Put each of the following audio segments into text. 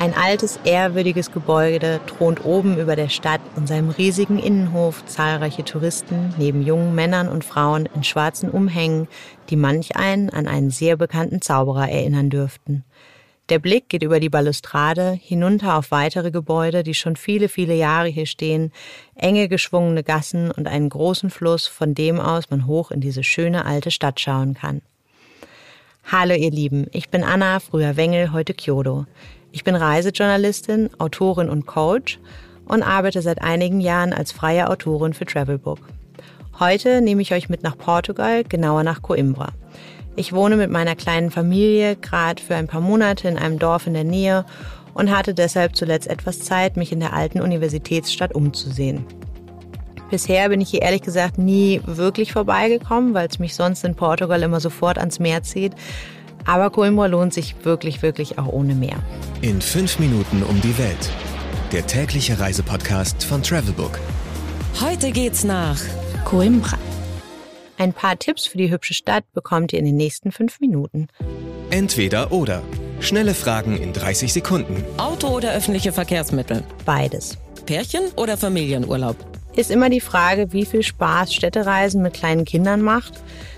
Ein altes, ehrwürdiges Gebäude thront oben über der Stadt in seinem riesigen Innenhof zahlreiche Touristen neben jungen Männern und Frauen in schwarzen Umhängen, die manch einen an einen sehr bekannten Zauberer erinnern dürften. Der Blick geht über die Balustrade hinunter auf weitere Gebäude, die schon viele, viele Jahre hier stehen, enge geschwungene Gassen und einen großen Fluss, von dem aus man hoch in diese schöne alte Stadt schauen kann. Hallo ihr Lieben, ich bin Anna, früher Wengel, heute Kyodo. Ich bin Reisejournalistin, Autorin und Coach und arbeite seit einigen Jahren als freie Autorin für Travelbook. Heute nehme ich euch mit nach Portugal, genauer nach Coimbra. Ich wohne mit meiner kleinen Familie gerade für ein paar Monate in einem Dorf in der Nähe und hatte deshalb zuletzt etwas Zeit, mich in der alten Universitätsstadt umzusehen. Bisher bin ich hier ehrlich gesagt nie wirklich vorbeigekommen, weil es mich sonst in Portugal immer sofort ans Meer zieht. Aber Coimbra lohnt sich wirklich, wirklich auch ohne Meer. In fünf Minuten um die Welt. Der tägliche Reisepodcast von Travelbook. Heute geht's nach Coimbra. Ein paar Tipps für die hübsche Stadt bekommt ihr in den nächsten fünf Minuten. Entweder oder. Schnelle Fragen in 30 Sekunden. Auto oder öffentliche Verkehrsmittel? Beides. Pärchen oder Familienurlaub? Ist immer die Frage, wie viel Spaß Städtereisen mit kleinen Kindern macht.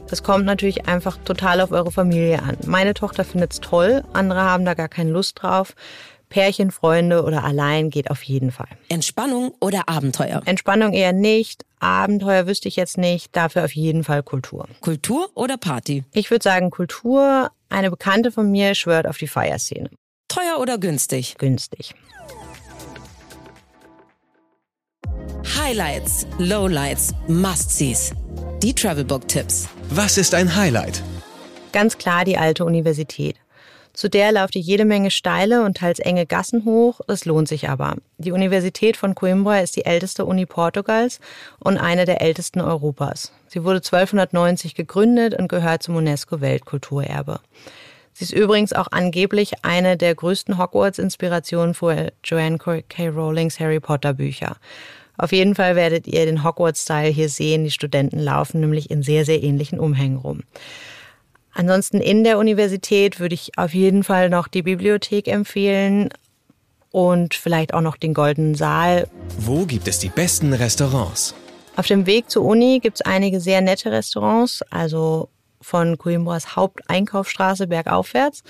Das kommt natürlich einfach total auf eure Familie an. Meine Tochter findet's toll, andere haben da gar keine Lust drauf. Pärchen, Freunde oder allein geht auf jeden Fall. Entspannung oder Abenteuer? Entspannung eher nicht. Abenteuer wüsste ich jetzt nicht. Dafür auf jeden Fall Kultur. Kultur oder Party? Ich würde sagen Kultur. Eine Bekannte von mir schwört auf die Feierszene. Teuer oder günstig? Günstig. Highlights, Lowlights, Must-Sees. Die Travelbook-Tipps. Was ist ein Highlight? Ganz klar die alte Universität. Zu der lauft ihr jede Menge steile und teils enge Gassen hoch, es lohnt sich aber. Die Universität von Coimbra ist die älteste Uni Portugals und eine der ältesten Europas. Sie wurde 1290 gegründet und gehört zum UNESCO-Weltkulturerbe. Sie ist übrigens auch angeblich eine der größten Hogwarts-Inspirationen für Joanne K. Rowlings Harry Potter Bücher. Auf jeden Fall werdet ihr den Hogwarts-Style hier sehen. Die Studenten laufen nämlich in sehr, sehr ähnlichen Umhängen rum. Ansonsten in der Universität würde ich auf jeden Fall noch die Bibliothek empfehlen und vielleicht auch noch den Goldenen Saal. Wo gibt es die besten Restaurants? Auf dem Weg zur Uni gibt es einige sehr nette Restaurants, also von Coimbras Haupteinkaufsstraße bergaufwärts.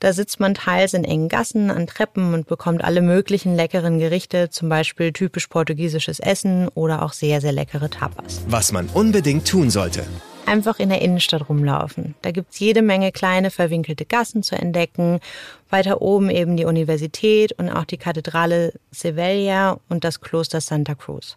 Da sitzt man teils in engen Gassen an Treppen und bekommt alle möglichen leckeren Gerichte, zum Beispiel typisch portugiesisches Essen oder auch sehr, sehr leckere Tapas. Was man unbedingt tun sollte. Einfach in der Innenstadt rumlaufen. Da gibt's jede Menge kleine verwinkelte Gassen zu entdecken. Weiter oben eben die Universität und auch die Kathedrale Sevilla und das Kloster Santa Cruz.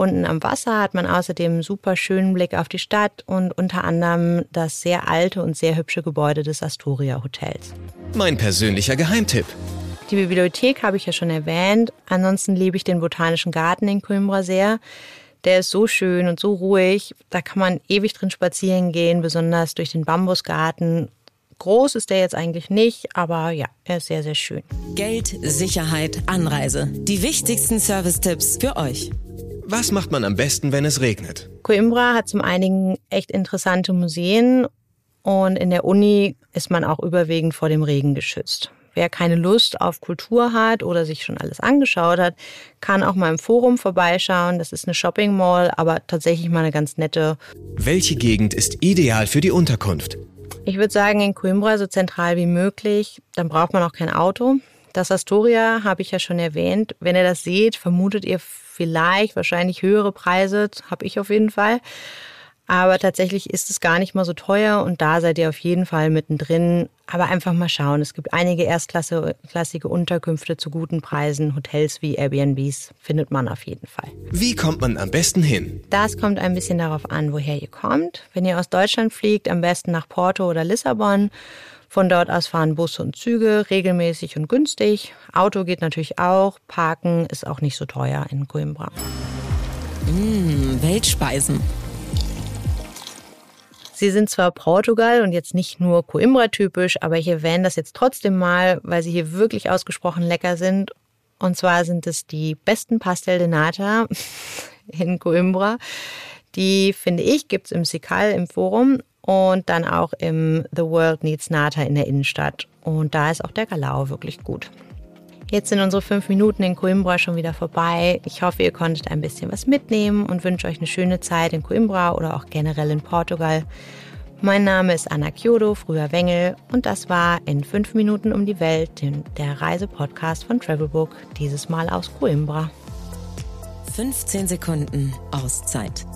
Unten am Wasser hat man außerdem einen super schönen Blick auf die Stadt und unter anderem das sehr alte und sehr hübsche Gebäude des Astoria Hotels. Mein persönlicher Geheimtipp. Die Bibliothek habe ich ja schon erwähnt. Ansonsten liebe ich den Botanischen Garten in Coimbra sehr. Der ist so schön und so ruhig. Da kann man ewig drin spazieren gehen, besonders durch den Bambusgarten. Groß ist der jetzt eigentlich nicht, aber ja, er ist sehr, sehr schön. Geld, Sicherheit, Anreise. Die wichtigsten Service-Tipps für euch. Was macht man am besten, wenn es regnet? Coimbra hat zum einigen echt interessante Museen und in der Uni ist man auch überwiegend vor dem Regen geschützt. Wer keine Lust auf Kultur hat oder sich schon alles angeschaut hat, kann auch mal im Forum vorbeischauen. Das ist eine Shopping Mall, aber tatsächlich mal eine ganz nette. Welche Gegend ist ideal für die Unterkunft? Ich würde sagen, in Coimbra so zentral wie möglich. Dann braucht man auch kein Auto. Das Astoria habe ich ja schon erwähnt. Wenn ihr das seht, vermutet ihr vielleicht wahrscheinlich höhere Preise, habe ich auf jeden Fall. Aber tatsächlich ist es gar nicht mal so teuer und da seid ihr auf jeden Fall mittendrin. Aber einfach mal schauen. Es gibt einige erstklassige Unterkünfte zu guten Preisen. Hotels wie Airbnbs findet man auf jeden Fall. Wie kommt man am besten hin? Das kommt ein bisschen darauf an, woher ihr kommt. Wenn ihr aus Deutschland fliegt, am besten nach Porto oder Lissabon. Von dort aus fahren Busse und Züge regelmäßig und günstig. Auto geht natürlich auch. Parken ist auch nicht so teuer in Coimbra. Mmh, Weltspeisen. Sie sind zwar Portugal und jetzt nicht nur Coimbra typisch, aber ich erwähne das jetzt trotzdem mal, weil sie hier wirklich ausgesprochen lecker sind. Und zwar sind es die besten Pastel de Nata in Coimbra. Die finde ich gibt's im Sikal im Forum und dann auch im The World Needs Nata in der Innenstadt. Und da ist auch der Galao wirklich gut. Jetzt sind unsere fünf Minuten in Coimbra schon wieder vorbei. Ich hoffe, ihr konntet ein bisschen was mitnehmen und wünsche euch eine schöne Zeit in Coimbra oder auch generell in Portugal. Mein Name ist Anna Kyodo, früher Wengel, und das war in fünf Minuten um die Welt, der Reisepodcast von Travelbook, dieses Mal aus Coimbra. 15 Sekunden Auszeit